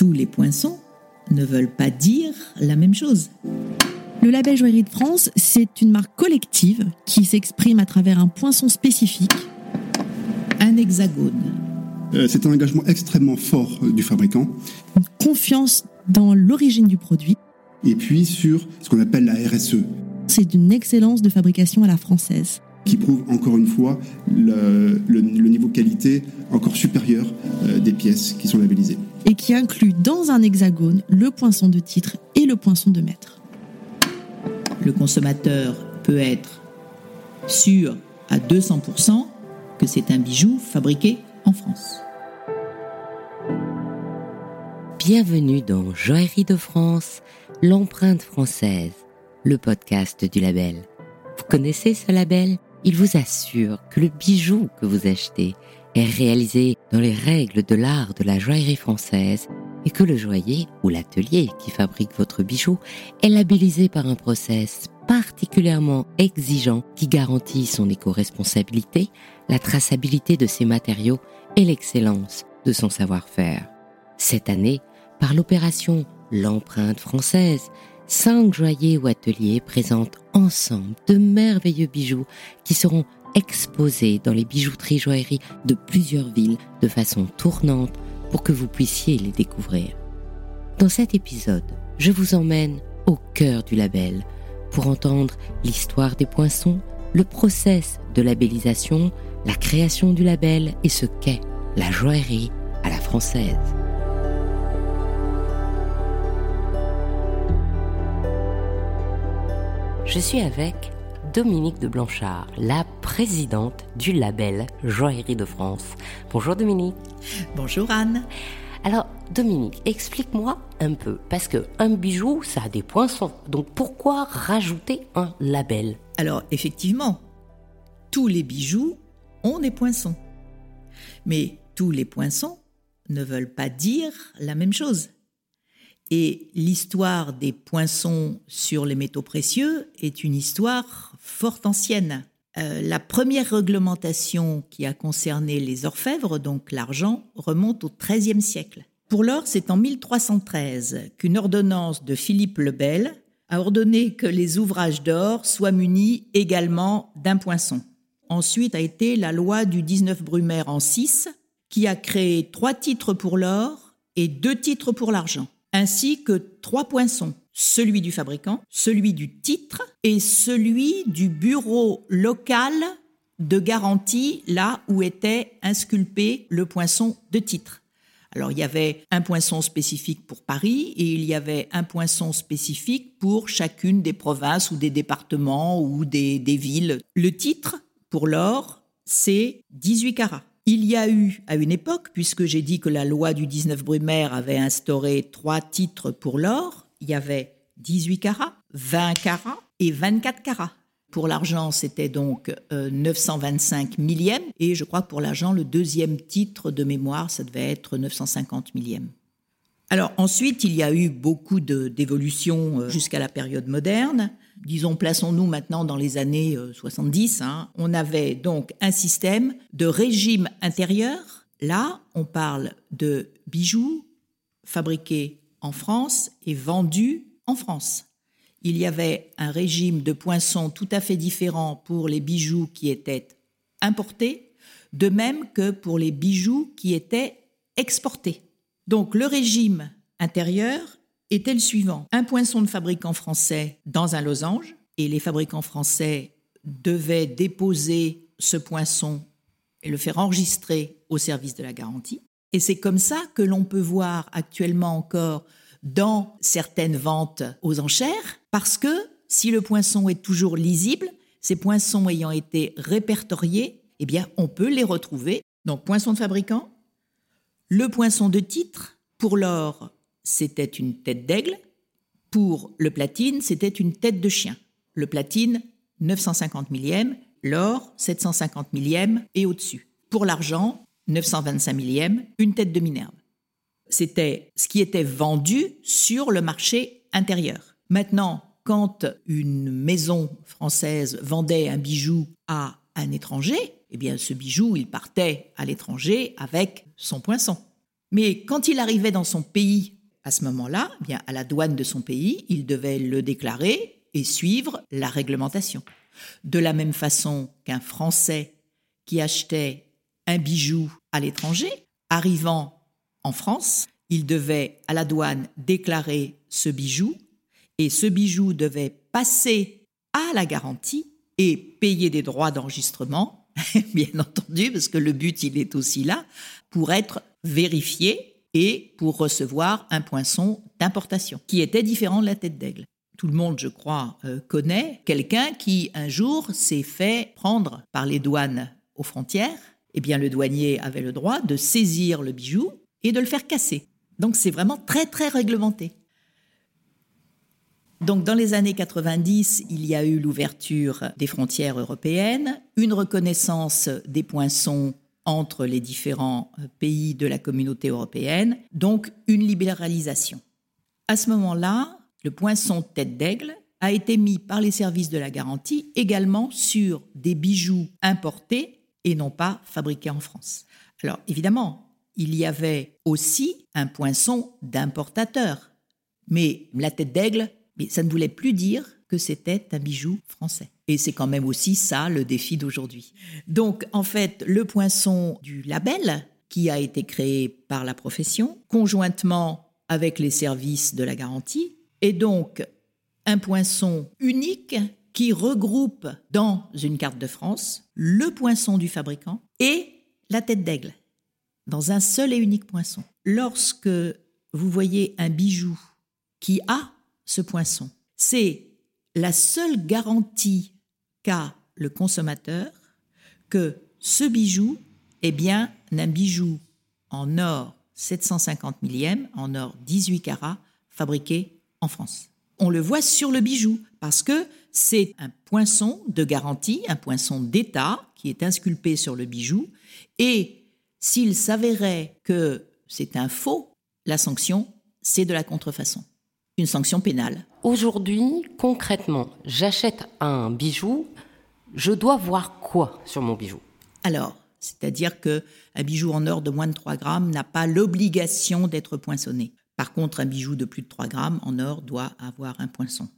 tous les poinçons ne veulent pas dire la même chose. Le label Joaillerie de France, c'est une marque collective qui s'exprime à travers un poinçon spécifique. Un hexagone. Euh, c'est un engagement extrêmement fort euh, du fabricant. Une confiance dans l'origine du produit. Et puis sur ce qu'on appelle la RSE. C'est d'une excellence de fabrication à la française qui prouve encore une fois le, niveau qualité encore supérieur euh, des pièces qui sont labellisées. Et qui inclut dans un hexagone le poinçon de titre et le poinçon de maître. Le consommateur peut être sûr à 200% que c'est un bijou fabriqué en France. Bienvenue dans Joaillerie de France, l'empreinte française, le podcast du label. Vous connaissez ce label? Il vous assure que le bijou que vous achetez est réalisé dans les règles de l'art de la joaillerie française et que le joaillier ou l'atelier qui fabrique votre bijou est labellisé par un process particulièrement exigeant qui garantit son éco-responsabilité, la traçabilité de ses matériaux et l'excellence de son savoir-faire. Cette année, par l'opération L'empreinte française, cinq joailliers ou ateliers présentent ensemble de merveilleux bijoux qui seront exposés dans les bijouteries joailleries de plusieurs villes de façon tournante pour que vous puissiez les découvrir. Dans cet épisode, je vous emmène au cœur du label pour entendre l'histoire des poinçons, le process de labellisation, la création du label et ce qu'est la joaillerie à la française. Je suis avec Dominique de Blanchard, la présidente du label Joaillerie de France. Bonjour Dominique. Bonjour Anne. Alors Dominique, explique-moi un peu, parce que un bijou, ça a des poinçons. Donc pourquoi rajouter un label? Alors effectivement, tous les bijoux ont des poinçons. Mais tous les poinçons ne veulent pas dire la même chose. Et l'histoire des poinçons sur les métaux précieux est une histoire fort ancienne. Euh, la première réglementation qui a concerné les orfèvres, donc l'argent, remonte au XIIIe siècle. Pour l'or, c'est en 1313 qu'une ordonnance de Philippe le Bel a ordonné que les ouvrages d'or soient munis également d'un poinçon. Ensuite a été la loi du 19 Brumaire en 6 qui a créé trois titres pour l'or et deux titres pour l'argent ainsi que trois poinçons, celui du fabricant, celui du titre et celui du bureau local de garantie là où était insculpé le poinçon de titre. Alors il y avait un poinçon spécifique pour Paris et il y avait un poinçon spécifique pour chacune des provinces ou des départements ou des, des villes. Le titre pour l'or, c'est 18 carats. Il y a eu, à une époque, puisque j'ai dit que la loi du 19 Brumaire avait instauré trois titres pour l'or, il y avait 18 carats, 20 carats et 24 carats. Pour l'argent, c'était donc 925 euh, millièmes, et je crois que pour l'argent, le deuxième titre de mémoire, ça devait être 950 millièmes. Alors ensuite, il y a eu beaucoup d'évolutions euh, jusqu'à la période moderne disons, plaçons-nous maintenant dans les années 70, euh, hein, on avait donc un système de régime intérieur. Là, on parle de bijoux fabriqués en France et vendus en France. Il y avait un régime de poinçons tout à fait différent pour les bijoux qui étaient importés, de même que pour les bijoux qui étaient exportés. Donc le régime intérieur était le suivant. Un poinçon de fabricant français dans un losange, et les fabricants français devaient déposer ce poinçon et le faire enregistrer au service de la garantie. Et c'est comme ça que l'on peut voir actuellement encore dans certaines ventes aux enchères, parce que si le poinçon est toujours lisible, ces poinçons ayant été répertoriés, eh bien, on peut les retrouver. Donc, poinçon de fabricant, le poinçon de titre, pour l'or, c'était une tête d'aigle. Pour le platine, c'était une tête de chien. Le platine, 950 millièmes, l'or, 750 millièmes et au-dessus. Pour l'argent, 925 millièmes, une tête de Minerve. C'était ce qui était vendu sur le marché intérieur. Maintenant, quand une maison française vendait un bijou à un étranger, eh bien ce bijou, il partait à l'étranger avec son poinçon. Mais quand il arrivait dans son pays, à ce moment-là, eh bien à la douane de son pays, il devait le déclarer et suivre la réglementation. De la même façon qu'un Français qui achetait un bijou à l'étranger, arrivant en France, il devait à la douane déclarer ce bijou et ce bijou devait passer à la garantie et payer des droits d'enregistrement, bien entendu, parce que le but, il est aussi là, pour être vérifié et pour recevoir un poinçon d'importation, qui était différent de la tête d'aigle. Tout le monde, je crois, euh, connaît quelqu'un qui, un jour, s'est fait prendre par les douanes aux frontières. Eh bien, le douanier avait le droit de saisir le bijou et de le faire casser. Donc, c'est vraiment très, très réglementé. Donc dans les années 90, il y a eu l'ouverture des frontières européennes, une reconnaissance des poinçons entre les différents euh, pays de la communauté européenne, donc une libéralisation. À ce moment-là, le poinçon tête d'aigle a été mis par les services de la garantie également sur des bijoux importés et non pas fabriqués en France. Alors évidemment, il y avait aussi un poinçon d'importateur, mais la tête d'aigle ça ne voulait plus dire que c'était un bijou français. Et c'est quand même aussi ça le défi d'aujourd'hui. Donc en fait, le poinçon du label, qui a été créé par la profession, conjointement avec les services de la garantie, est donc un poinçon unique qui regroupe dans une carte de France le poinçon du fabricant et la tête d'aigle, dans un seul et unique poinçon. Lorsque vous voyez un bijou qui a ce poinçon. C'est la seule garantie qu'a le consommateur que ce bijou est bien un bijou en or 750 millième, en or 18 carats, fabriqué en France. On le voit sur le bijou parce que c'est un poinçon de garantie, un poinçon d'État qui est insculpé sur le bijou. Et s'il s'avérait que c'est un faux, la sanction, c'est de la contrefaçon une sanction pénale. Aujourd'hui, concrètement, j'achète un bijou, je dois voir quoi sur mon bijou? Alors, c'est-à-dire que un bijou en or de moins de 3 grammes n'a pas l'obligation d'être poinçonné. Par contre, un bijou de plus de 3 grammes en or doit avoir un poinçon.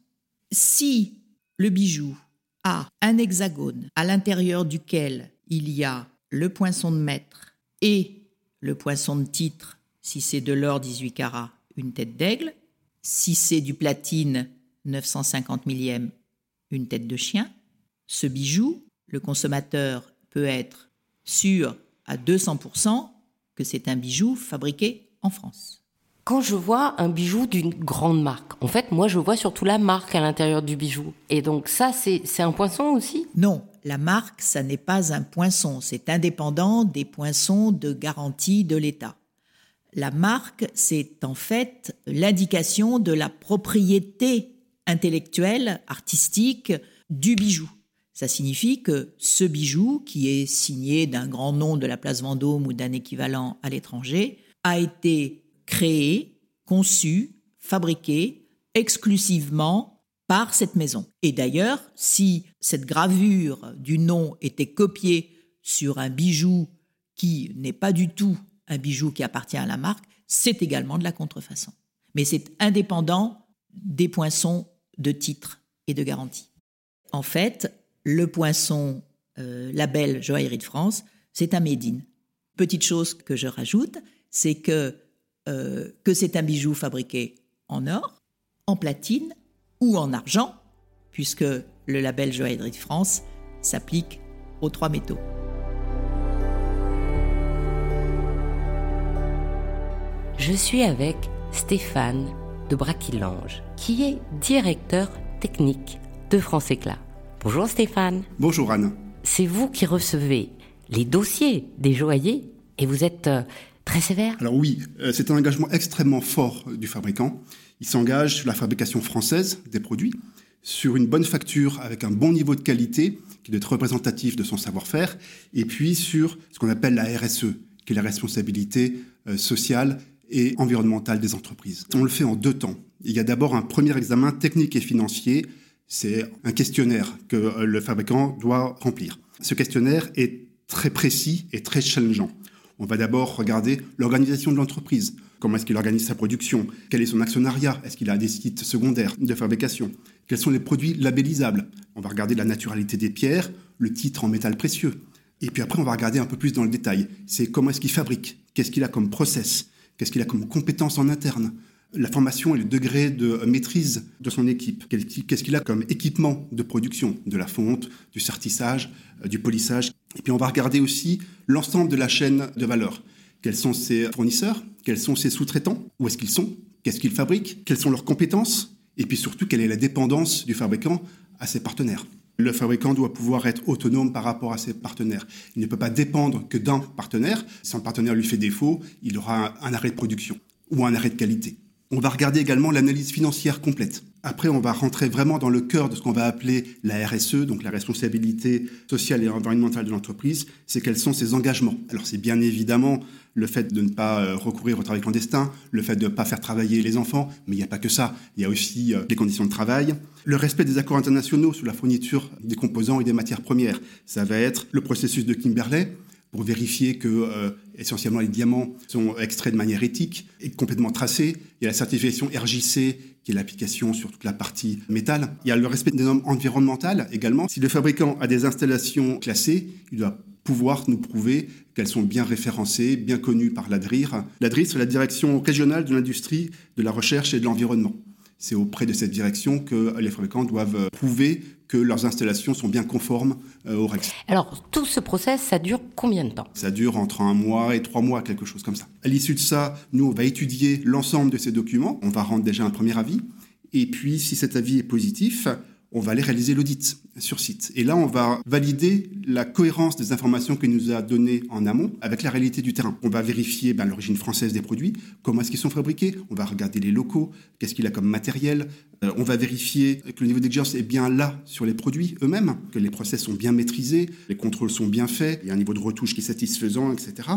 Si le bijou a un hexagone à l'intérieur duquel il y a le poinçon de maître et le poinçon de titre, si c'est de l'or 18 carats, une tête d'aigle, si c'est du platine 950 millième, une tête de chien, ce bijou, le consommateur peut être sûr à 200% que c'est un bijou fabriqué en France. Quand je vois un bijou d'une grande marque, en fait, moi, je vois surtout la marque à l'intérieur du bijou. Et donc ça, c'est un poinçon aussi? Non, la marque, ça n'est pas un poinçon. C'est indépendant des poinçons de garantie de l'État. La marque, c'est en fait l'indication de la propriété intellectuelle, artistique du bijou. Ça signifie que ce bijou, qui est signé d'un grand nom de la place Vendôme ou d'un équivalent à l'étranger, a été créé, conçu, fabriqué exclusivement par cette maison. Et d'ailleurs, si cette gravure du nom était copiée sur un bijou qui n'est pas du tout un bijou qui appartient à la marque, c'est également de la contrefaçon. Mais c'est indépendant des poinçons de titre et de garantie. En fait, le poinçon euh, label Joaillerie de France, c'est un made in. Petite chose que je rajoute, c'est que, euh, que c'est un bijou fabriqué en or, en platine ou en argent, puisque le label Joaillerie de France s'applique aux trois métaux. je suis avec Stéphane de Braquillange, qui est directeur technique de France Éclat. Bonjour Stéphane. Bonjour Anne. C'est vous qui recevez les dossiers des joailliers et vous êtes euh, très sévère Alors oui, euh, c'est un engagement extrêmement fort du fabricant. Il s'engage sur la fabrication française des produits, sur une bonne facture avec un bon niveau de qualité qui doit être représentatif de son savoir-faire, et puis sur ce qu'on appelle la RSE, qui est la responsabilité euh, sociale et environnementale des entreprises. On le fait en deux temps. Il y a d'abord un premier examen technique et financier. C'est un questionnaire que euh, le fabricant doit remplir. Ce questionnaire est très précis et très challengeant. On va d'abord regarder l'organisation de l'entreprise. Comment est-ce qu'il organise sa production? Quel est son actionnariat? Est-ce qu'il a des sites secondaires de fabrication? Quels sont les produits labellisables? On va regarder la naturalité des pierres, le titre en métal précieux. Et puis après, on va regarder un peu plus dans le détail. C'est comment est-ce qu'il fabrique? Qu'est-ce qu'il a comme process? Qu'est-ce qu'il a comme compétences en interne? La formation et le degré de maîtrise de son équipe. Qu'est-ce qu'il a comme équipement de production? De la fonte, du sertissage, euh, du polissage. Et puis on va regarder aussi l'ensemble de la chaîne de valeur. Quels sont ses fournisseurs? Quels sont ses sous-traitants? Où est-ce qu'ils sont? Qu'est-ce qu'ils fabriquent? Quelles sont leurs compétences? Et puis surtout, quelle est la dépendance du fabricant à ses partenaires? Le fabricant doit pouvoir être autonome par rapport à ses partenaires. Il ne peut pas dépendre que d'un partenaire. Si un partenaire lui fait défaut, il aura un arrêt de production ou un arrêt de qualité. On va regarder également l'analyse financière complète. Après, on va rentrer vraiment dans le cœur de ce qu'on va appeler la RSE, donc la responsabilité sociale et environnementale de l'entreprise, c'est quels sont ses engagements. Alors c'est bien évidemment le fait de ne pas euh, recourir au travail clandestin, le fait de ne pas faire travailler les enfants, mais il n'y a pas que ça, il y a aussi euh, les conditions de travail, le respect des accords internationaux sur la fourniture des composants et des matières premières. Ça va être le processus de Kimberley, pour vérifier que euh, essentiellement les diamants sont extraits de manière éthique et complètement tracés. Il y a la certification RJC qui est l'application sur toute la partie métal. Il y a le respect des normes environnementales également. Si le fabricant a des installations classées, il doit pouvoir nous prouver qu'elles sont bien référencées, bien connues par l'ADRIR. L'ADRIR, c'est la direction régionale de l'industrie, de la recherche et de l'environnement. C'est auprès de cette direction que les fabricants doivent prouver que leurs installations sont bien conformes euh, aux règles. Alors, tout ce process, ça dure combien de temps? Ça dure entre un mois et trois mois, quelque chose comme ça. À l'issue de ça, nous, on va étudier l'ensemble de ces documents. On va rendre déjà un premier avis. Et puis, si cet avis est positif, on va aller réaliser l'audit sur site. Et là, on va valider la cohérence des informations qu'il nous a données en amont avec la réalité du terrain. On va vérifier ben, l'origine française des produits, comment est-ce qu'ils sont fabriqués, on va regarder les locaux, qu'est-ce qu'il a comme matériel, on va vérifier que le niveau d'exigence est bien là sur les produits eux-mêmes, que les process sont bien maîtrisés, les contrôles sont bien faits, il y a un niveau de retouche qui est satisfaisant, etc.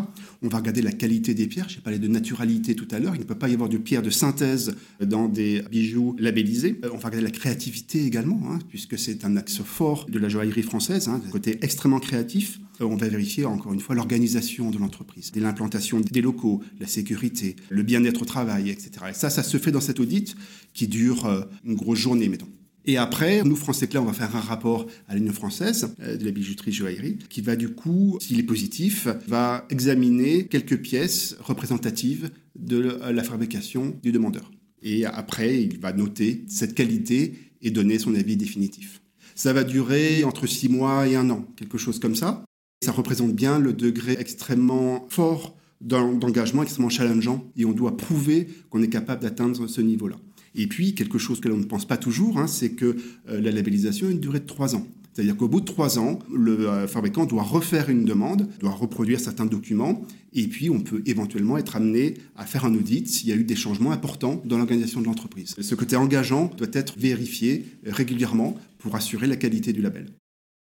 On va regarder la qualité des pierres. J'ai parlé de naturalité tout à l'heure. Il ne peut pas y avoir de pierre de synthèse dans des bijoux labellisés. Euh, on va regarder la créativité également, hein, puisque c'est un axe fort de la joaillerie française, hein, côté extrêmement créatif. Euh, on va vérifier encore une fois l'organisation de l'entreprise, l'implantation des locaux, la sécurité, le bien-être au travail, etc. Et ça, ça se fait dans cet audit qui dure euh, une grosse journée, mettons. Et après, nous, Français Clair, on va faire un rapport à l'Union française euh, de la bijouterie joaillerie, qui va du coup, s'il est positif, va examiner quelques pièces représentatives de la fabrication du demandeur. Et après, il va noter cette qualité et donner son avis définitif. Ça va durer entre six mois et un an, quelque chose comme ça. Ça représente bien le degré extrêmement fort d'engagement, extrêmement challengeant, et on doit prouver qu'on est capable d'atteindre ce niveau-là. Et puis, quelque chose que l'on ne pense pas toujours, hein, c'est que euh, la labellisation a une durée de trois ans. C'est-à-dire qu'au bout de trois ans, le euh, fabricant doit refaire une demande, doit reproduire certains documents, et puis on peut éventuellement être amené à faire un audit s'il y a eu des changements importants dans l'organisation de l'entreprise. Ce côté engageant doit être vérifié régulièrement pour assurer la qualité du label.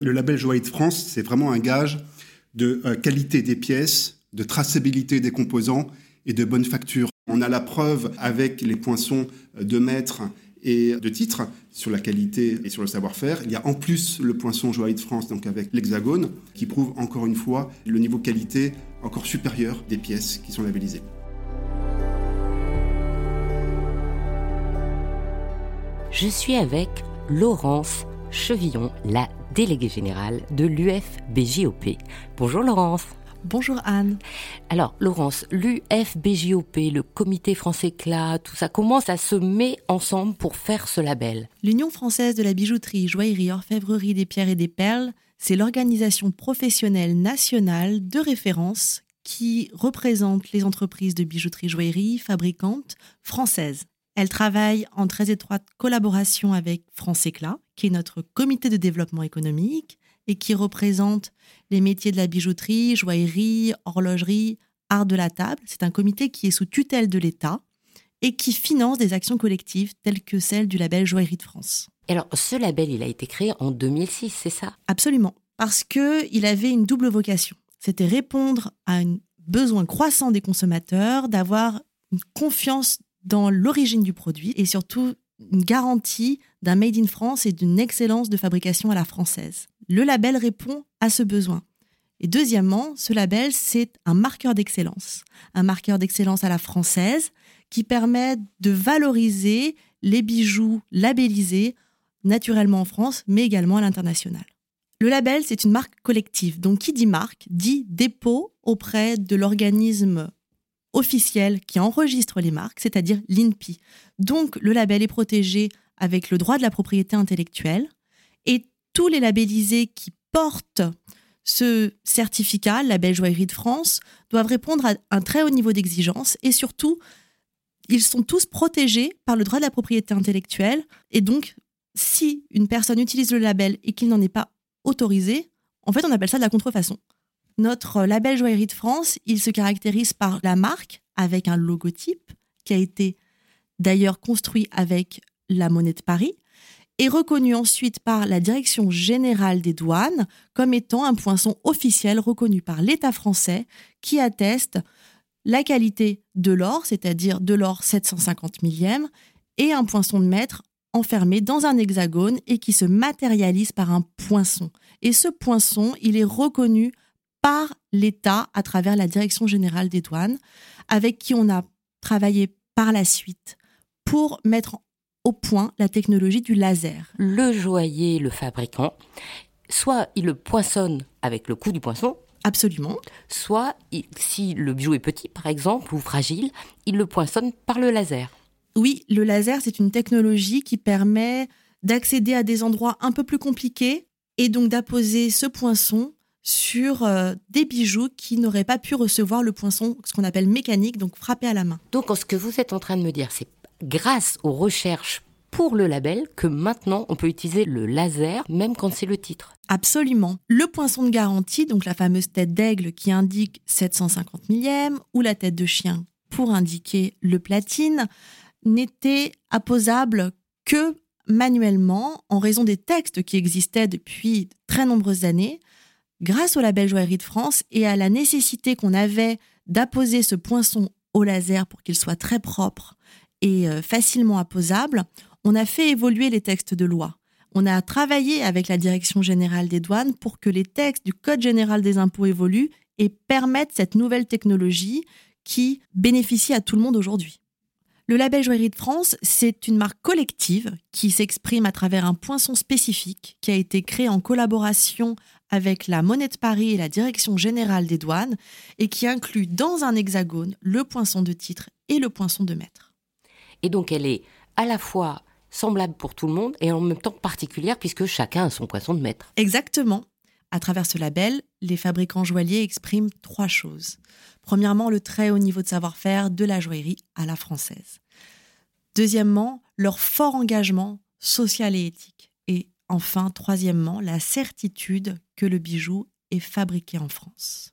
Le label Joaillier de France, c'est vraiment un gage de euh, qualité des pièces, de traçabilité des composants et de bonne facture. On a la preuve avec les poinçons de maître et de titre sur la qualité et sur le savoir-faire. Il y a en plus le poinçon Joaillier de France, donc avec l'hexagone, qui prouve encore une fois le niveau qualité encore supérieur des pièces qui sont labellisées. Je suis avec Laurence Chevillon, la déléguée générale de l'UFBJOP. Bonjour Laurence. Bonjour Anne. Alors Laurence, l'UFBJOP, le comité français CLA, tout ça commence à se mettre ensemble pour faire ce label? L'Union française de la bijouterie, joaillerie, orfèvrerie des pierres et des perles, c'est l'organisation professionnelle nationale de référence qui représente les entreprises de bijouterie joaillerie fabricantes françaises. Elle travaille en très étroite collaboration avec France Éclat, qui est notre comité de développement économique et qui représente les métiers de la bijouterie, joaillerie, horlogerie, art de la table. C'est un comité qui est sous tutelle de l'État et qui finance des actions collectives telles que celle du label Joaillerie de France. alors, ce label, il a été créé en 2006, c'est ça? Absolument, parce qu'il avait une double vocation. C'était répondre à un besoin croissant des consommateurs d'avoir une confiance dans l'origine du produit et surtout une garantie d'un Made in France et d'une excellence de fabrication à la française. Le label répond à ce besoin. Et deuxièmement, ce label, c'est un marqueur d'excellence. Un marqueur d'excellence à la française qui permet de valoriser les bijoux labellisés naturellement en France, mais également à l'international. Le label, c'est une marque collective. Donc, qui dit marque dit dépôt auprès de l'organisme officiel qui enregistre les marques, c'est-à-dire l'INPI. Donc, le label est protégé avec le droit de la propriété intellectuelle et tous les labellisés qui portent ce certificat, label joaillerie de France, doivent répondre à un très haut niveau d'exigence et surtout, ils sont tous protégés par le droit de la propriété intellectuelle. Et donc, si une personne utilise le label et qu'il n'en est pas autorisé, en fait, on appelle ça de la contrefaçon. Notre label joaillerie de France, il se caractérise par la marque avec un logotype qui a été d'ailleurs construit avec la monnaie de Paris est reconnu ensuite par la Direction générale des douanes comme étant un poinçon officiel reconnu par l'État français qui atteste la qualité de l'or, c'est-à-dire de l'or 750 millième, et un poinçon de maître enfermé dans un hexagone et qui se matérialise par un poinçon. Et ce poinçon, il est reconnu par l'État à travers la Direction générale des douanes, avec qui on a travaillé par la suite pour mettre au point la technologie du laser. Le joaillier, le fabricant, soit il le poinçonne avec le coup du poinçon, Absolument. soit si le bijou est petit par exemple ou fragile, il le poinçonne par le laser. Oui, le laser, c'est une technologie qui permet d'accéder à des endroits un peu plus compliqués et donc d'apposer ce poinçon sur euh, des bijoux qui n'auraient pas pu recevoir le poinçon, ce qu'on appelle mécanique, donc frappé à la main. Donc ce que vous êtes en train de me dire, c'est grâce aux recherches pour le label que maintenant on peut utiliser le laser même quand c'est le titre. Absolument. Le poinçon de garantie, donc la fameuse tête d'aigle qui indique 750 millième ou la tête de chien pour indiquer le platine, n'était apposable que manuellement en raison des textes qui existaient depuis très nombreuses années, grâce au label Joaillerie de France et à la nécessité qu'on avait d'apposer ce poinçon au laser pour qu'il soit très propre et euh, facilement apposable, on a fait évoluer les textes de loi. On a travaillé avec la Direction générale des douanes pour que les textes du Code général des impôts évoluent et permettent cette nouvelle technologie qui bénéficie à tout le monde aujourd'hui. Le label Joaillerie de France, c'est une marque collective qui s'exprime à travers un poinçon spécifique qui a été créé en collaboration avec la Monnaie de Paris et la Direction générale des douanes et qui inclut dans un hexagone le poinçon de titre et le poinçon de maître. Et donc elle est à la fois semblable pour tout le monde et en même temps particulière puisque chacun a son poinçon de maître. Exactement. À travers ce label, les fabricants joailliers expriment trois choses. Premièrement, le très haut niveau de savoir-faire de la joaillerie à la française. Deuxièmement, leur fort engagement social et éthique. Enfin, troisièmement, la certitude que le bijou est fabriqué en France.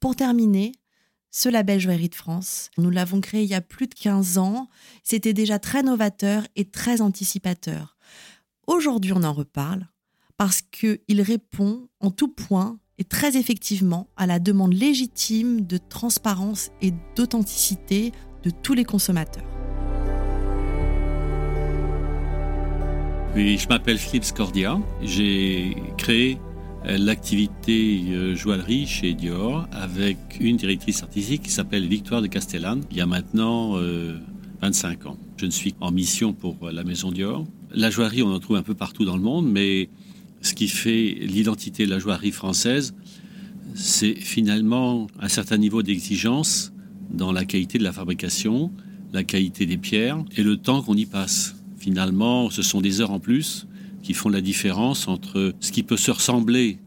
Pour terminer, ce label Joaillerie de France, nous l'avons créé il y a plus de 15 ans. C'était déjà très novateur et très anticipateur. Aujourd'hui, on en reparle parce qu'il répond en tout point et très effectivement à la demande légitime de transparence et d'authenticité de tous les consommateurs. Oui, je m'appelle Philippe Scordia. J'ai créé euh, l'activité euh, joaillerie chez Dior avec une directrice artistique qui s'appelle Victoire de Castellane il y a maintenant 25 euh, ans. Je ne suis en mission pour la maison Dior. La joaillerie, on en trouve un peu partout dans le monde, mais ce qui fait l'identité de la joaillerie française, c'est finalement un certain niveau d'exigence dans la qualité de la fabrication, la qualité des pierres et le temps qu'on y passe. Finalement, ce sont des heures en plus qui font la différence entre ce qui peut se ressembler,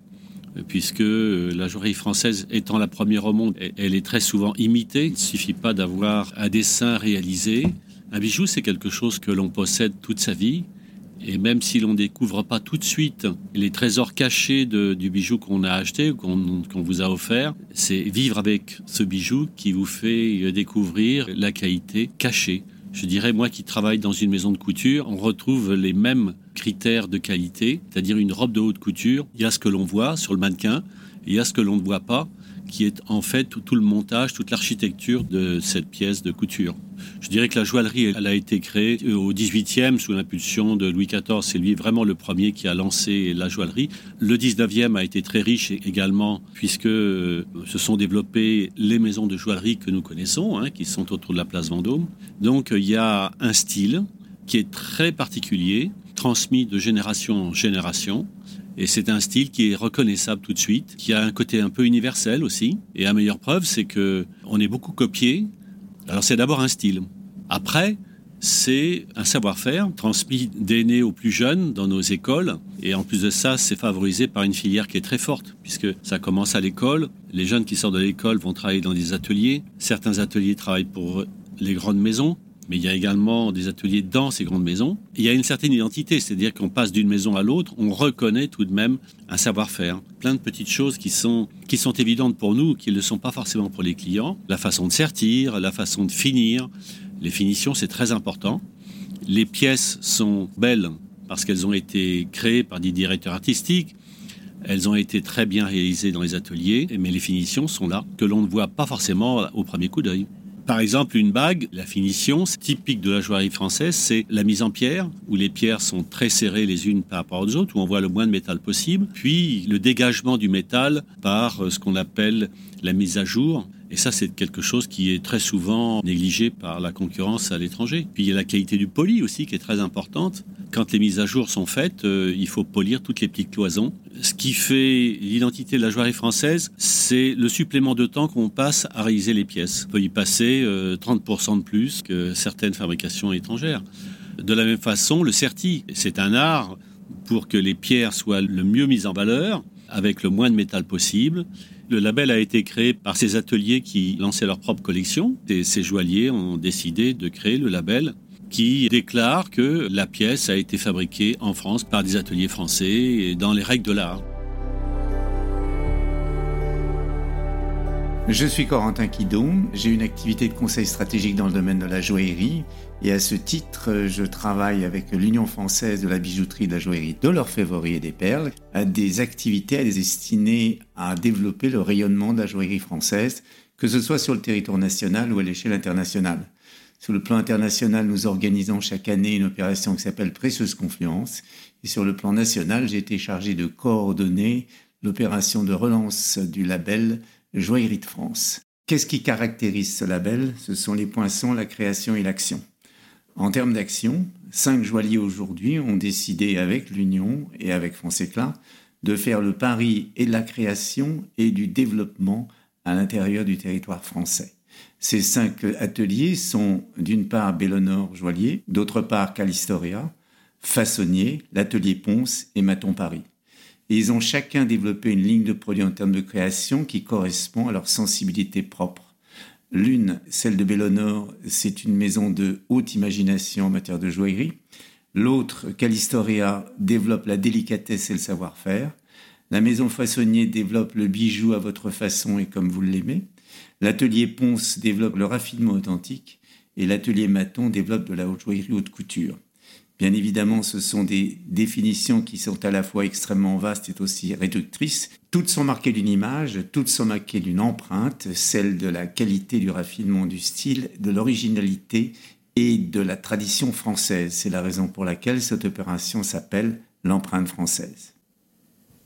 puisque la joaillerie française étant la première au monde, elle est très souvent imitée. Il ne suffit pas d'avoir un dessin réalisé. Un bijou, c'est quelque chose que l'on possède toute sa vie. Et même si l'on ne découvre pas tout de suite les trésors cachés du bijou qu'on a acheté, qu'on vous a offert, c'est vivre avec ce bijou qui vous fait découvrir la qualité cachée. Je dirais, moi qui travaille dans une maison de couture, on retrouve les mêmes critères de qualité, c'est-à-dire une robe de haute couture. Il y a ce que l'on voit sur le mannequin, il y a ce que l'on ne voit pas, qui est en fait tout, le montage, toute l'architecture de cette pièce de couture. Je dirais que la joaillerie, elle a été créée euh, au 18e sous l'impulsion de Louis XIV. C'est lui vraiment le premier qui a lancé la joaillerie. Le 19e a été très riche également puisque euh, se sont développées les maisons de joaillerie que nous connaissons, hein, qui sont autour de la place Vendôme. Donc il y a un style qui est très particulier, transmis de génération en génération. Et c'est un style qui est reconnaissable tout de suite, qui a un côté un peu universel aussi. Et la meilleure preuve, c'est que on est beaucoup copié. Alors c'est d'abord un style. Après, c'est un savoir-faire transmis d'aînés aux plus jeunes dans nos écoles. Et en plus de ça, c'est favorisé par une filière qui est très forte, puisque ça commence à l'école. Les jeunes qui sortent de l'école vont travailler dans des ateliers. Certains ateliers travaillent pour les grandes maisons, mais il y a également des ateliers dans ces grandes maisons. Il y a une certaine identité, c'est-à-dire qu'on passe d'une maison à l'autre, on reconnaît tout de même un savoir-faire. Plein de petites choses qui sont, qui sont évidentes pour nous, qui ne le sont pas forcément pour les clients. La façon de sertir, la façon de finir. Les finitions, c'est très important. Les pièces sont belles parce qu'elles ont été créées par des directeurs artistiques. Elles ont été très bien réalisées dans les ateliers, mais les finitions sont là, que l'on ne voit pas forcément au premier coup d'œil. Par exemple, une bague, la finition typique de la joaillerie française, c'est la mise en pierre, où les pierres sont très serrées les unes par rapport aux autres, où on voit le moins de métal possible, puis le dégagement du métal par euh, ce qu'on appelle la mise à jour. Et ça, c'est quelque chose qui est très souvent négligé par la concurrence à l'étranger. Puis il y a la qualité du poli aussi qui est très importante. Quand les mises à jour sont faites, euh, il faut polir toutes les petites cloisons. Ce qui fait l'identité de la joaillerie française, c'est le supplément de temps qu'on passe à réaliser les pièces. On peut y passer 30% euh, de plus que certaines fabrications étrangères. De la même façon, le certi, c'est un art pour que les pierres soient le mieux mises en valeur, avec le moins de métal possible. Le label a été créé par ces ateliers qui lançaient leur propre collection. Et ces joailliers ont décidé de créer le label qui déclare que la pièce a été fabriquée en France par des ateliers français et dans les règles de l'art. Je suis Corentin Quidon, j'ai une activité de conseil stratégique dans le domaine de la joaillerie et à ce titre, je travaille avec l'Union française de la bijouterie de la joaillerie de l'orfèvrerie et des perles à des activités destinées à développer le rayonnement de la joaillerie française, que ce soit sur le territoire national ou à l'échelle internationale. Sur le plan international, nous organisons chaque année une opération qui s'appelle Précieuse Confluence. Et sur le plan national, j'ai été chargé de coordonner l'opération de relance du label Joaillerie de France. Qu'est-ce qui caractérise ce label? Ce sont les poinçons, la création et l'action. En termes d'action, cinq joailliers aujourd'hui ont décidé avec l'Union et avec France Éclat de faire le pari et de la création et du développement à l'intérieur du territoire français. Ces cinq ateliers sont d'une part Bellonor Joaillier, d'autre part Calistoria, Façonnier, l'atelier Ponce et Maton Paris. Ils ont chacun développé une ligne de produits en termes de création qui correspond à leur sensibilité propre. L'une, celle de Bellonor, c'est une maison de haute imagination en matière de joaillerie. L'autre, Calistoria, développe la délicatesse et le savoir-faire. La maison Façonnier développe le bijou à votre façon et comme vous l'aimez. L'atelier Ponce développe le raffinement authentique. Et l'atelier Maton développe de la haute joaillerie haute couture. Bien évidemment, ce sont des définitions qui sont à la fois extrêmement vastes et aussi réductrices. Toutes sont marquées d'une image, toutes sont marquées d'une empreinte, celle de la qualité, du raffinement, du style, de l'originalité et de la tradition française. C'est la raison pour laquelle cette opération s'appelle l'empreinte française.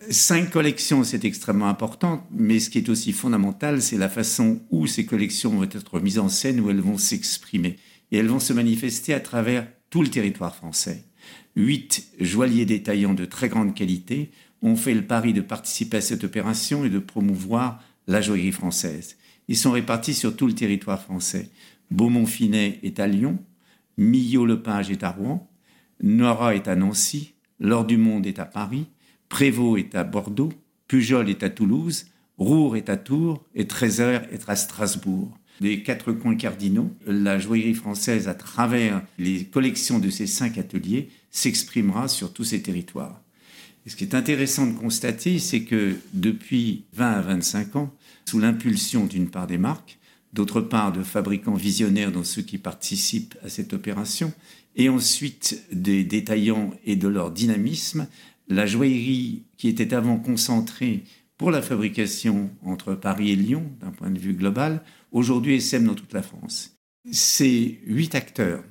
Cinq collections, c'est extrêmement important, mais ce qui est aussi fondamental, c'est la façon où ces collections vont être mises en scène, où elles vont s'exprimer. Et elles vont se manifester à travers tout le territoire français. Huit joailliers détaillants de très grande qualité ont fait le pari de participer à cette opération et de promouvoir la joaillerie française. Ils sont répartis sur tout le territoire français. Beaumont-Finet est à Lyon, Millot-Lepage est à Rouen, Nora est à Nancy, L'Or du Monde est à Paris, Prévost est à Bordeaux, Pujol est à Toulouse, Roure est à Tours et Trésor est à Strasbourg des quatre coins cardinaux, la joaillerie française, à travers les collections de ces cinq ateliers, s'exprimera sur tous ces territoires. Et ce qui est intéressant de constater, c'est que depuis 20 à 25 ans, sous l'impulsion d'une part des marques, d'autre part de fabricants visionnaires dans ceux qui participent à cette opération, et ensuite des détaillants et de leur dynamisme, la joaillerie qui était avant concentrée pour la fabrication entre Paris et Lyon, d'un point de vue global, aujourd'hui SM dans toute la France. Ces huit acteurs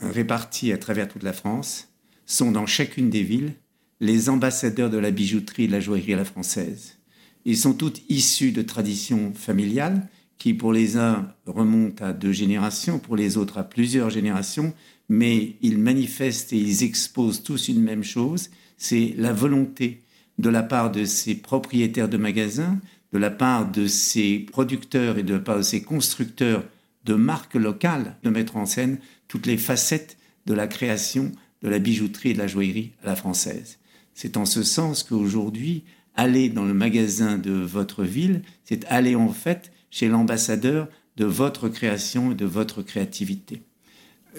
répartis à travers toute la France sont dans chacune des villes les ambassadeurs de la bijouterie de la joaillerie à la française. Ils sont tous issus de traditions familiales qui pour les uns remontent à deux générations, pour les autres à plusieurs générations, mais ils manifestent et ils exposent tous une même chose, c'est la volonté de la part de ces propriétaires de magasins, de la part de ces producteurs et de la part de ces constructeurs de marques locales de mettre en scène toutes les facettes de la création de la bijouterie et de la joaillerie à la française. C'est en ce sens qu'aujourd'hui, aller dans le magasin de votre ville, c'est aller en fait chez l'ambassadeur de votre création et de votre créativité.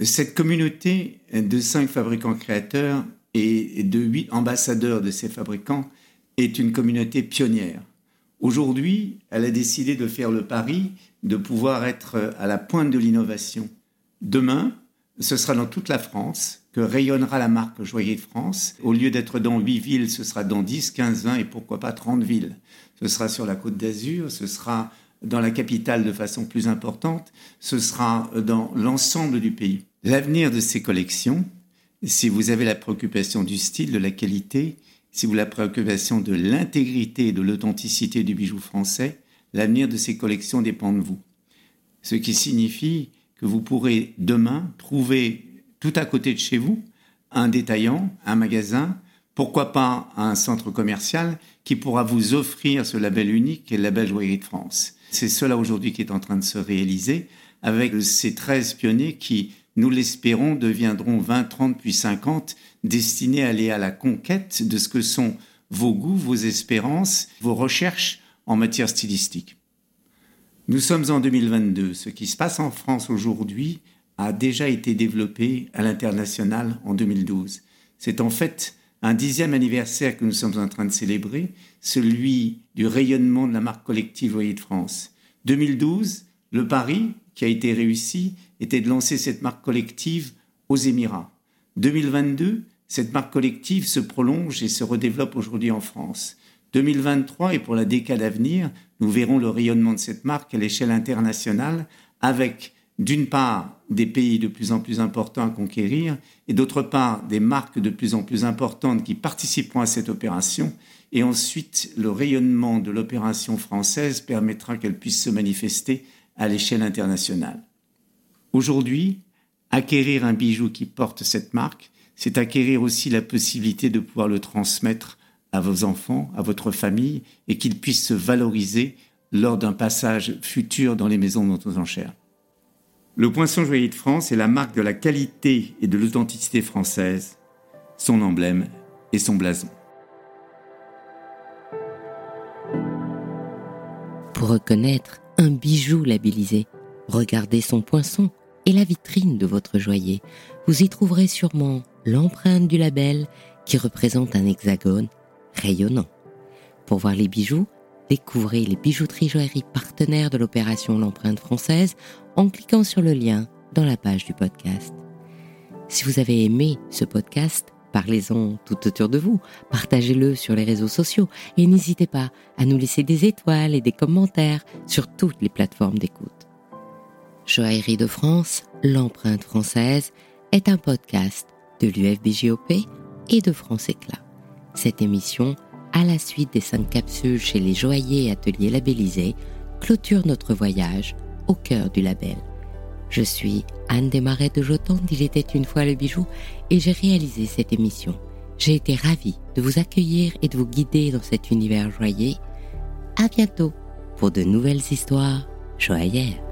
Cette communauté de cinq fabricants créateurs et de huit ambassadeurs de ces fabricants est une communauté pionnière. Aujourd'hui, elle a décidé de faire le pari de pouvoir être à la pointe de l'innovation. Demain, ce sera dans toute la France que rayonnera la marque Joyer France. Au lieu d'être dans huit villes, ce sera dans 10, 15, 20 et pourquoi pas 30 villes. Ce sera sur la côte d'Azur, ce sera dans la capitale de façon plus importante, ce sera dans l'ensemble du pays. L'avenir de ces collections, si vous avez la préoccupation du style, de la qualité, si vous avez la préoccupation de l'intégrité et de l'authenticité du bijou français, l'avenir de ces collections dépend de vous. Ce qui signifie que vous pourrez demain trouver tout à côté de chez vous un détaillant, un magasin, pourquoi pas un centre commercial qui pourra vous offrir ce label unique est le label Joaillerie de France. C'est cela aujourd'hui qui est en train de se réaliser avec ces 13 pionniers qui, nous l'espérons, deviendront 20, 30 puis 50 destinés à aller à la conquête de ce que sont vos goûts, vos espérances, vos recherches en matière stylistique. Nous sommes en 2022. Ce qui se passe en France aujourd'hui a déjà été développé à l'international en 2012. C'est en fait un dixième anniversaire que nous sommes en train de célébrer, celui du rayonnement de la marque collective Voyer de France. 2012, le pari qui a été réussi était de lancer cette marque collective aux Émirats. 2022, cette marque collective se prolonge et se redéveloppe aujourd'hui en France. 2023 et pour la décade à venir, nous verrons le rayonnement de cette marque à l'échelle internationale avec d'une part des pays de plus en plus importants à conquérir et d'autre part des marques de plus en plus importantes qui participeront à cette opération et ensuite le rayonnement de l'opération française permettra qu'elle puisse se manifester à l'échelle internationale. Aujourd'hui, acquérir un bijou qui porte cette marque, c'est acquérir aussi la possibilité de pouvoir le transmettre à vos enfants, à votre famille et qu'il puisse se valoriser lors d'un passage futur dans les maisons d'auto-enchères. Le Poinçon Joaillier de France est la marque de la qualité et de l'authenticité française, son emblème et son blason. Pour reconnaître un bijou labellisé, regardez son poinçon et la vitrine de votre joaillier. Vous y trouverez sûrement l'empreinte du label qui représente un hexagone rayonnant. Pour voir les bijoux, découvrez les bijouteries joailleries partenaires de l'opération L'empreinte française en cliquant sur le lien dans la page du podcast. Si vous avez aimé ce podcast, parlez-en tout autour de vous, partagez-le sur les réseaux sociaux et n'hésitez pas à nous laisser des étoiles et des commentaires sur toutes les plateformes d'écoute. Joaillerie de France, l'empreinte française, est un podcast de l'UFBJOP et de France Éclat. Cette émission, à la suite des cinq capsules chez les joailliers et ateliers labellisés, clôture notre voyage au cœur du label. Je suis Anne Desmarais de Jotan d'Il était une fois le bijou et j'ai réalisé cette émission. J'ai été ravie de vous accueillir et de vous guider dans cet univers joyeux. À bientôt pour de nouvelles histoires joyeuses.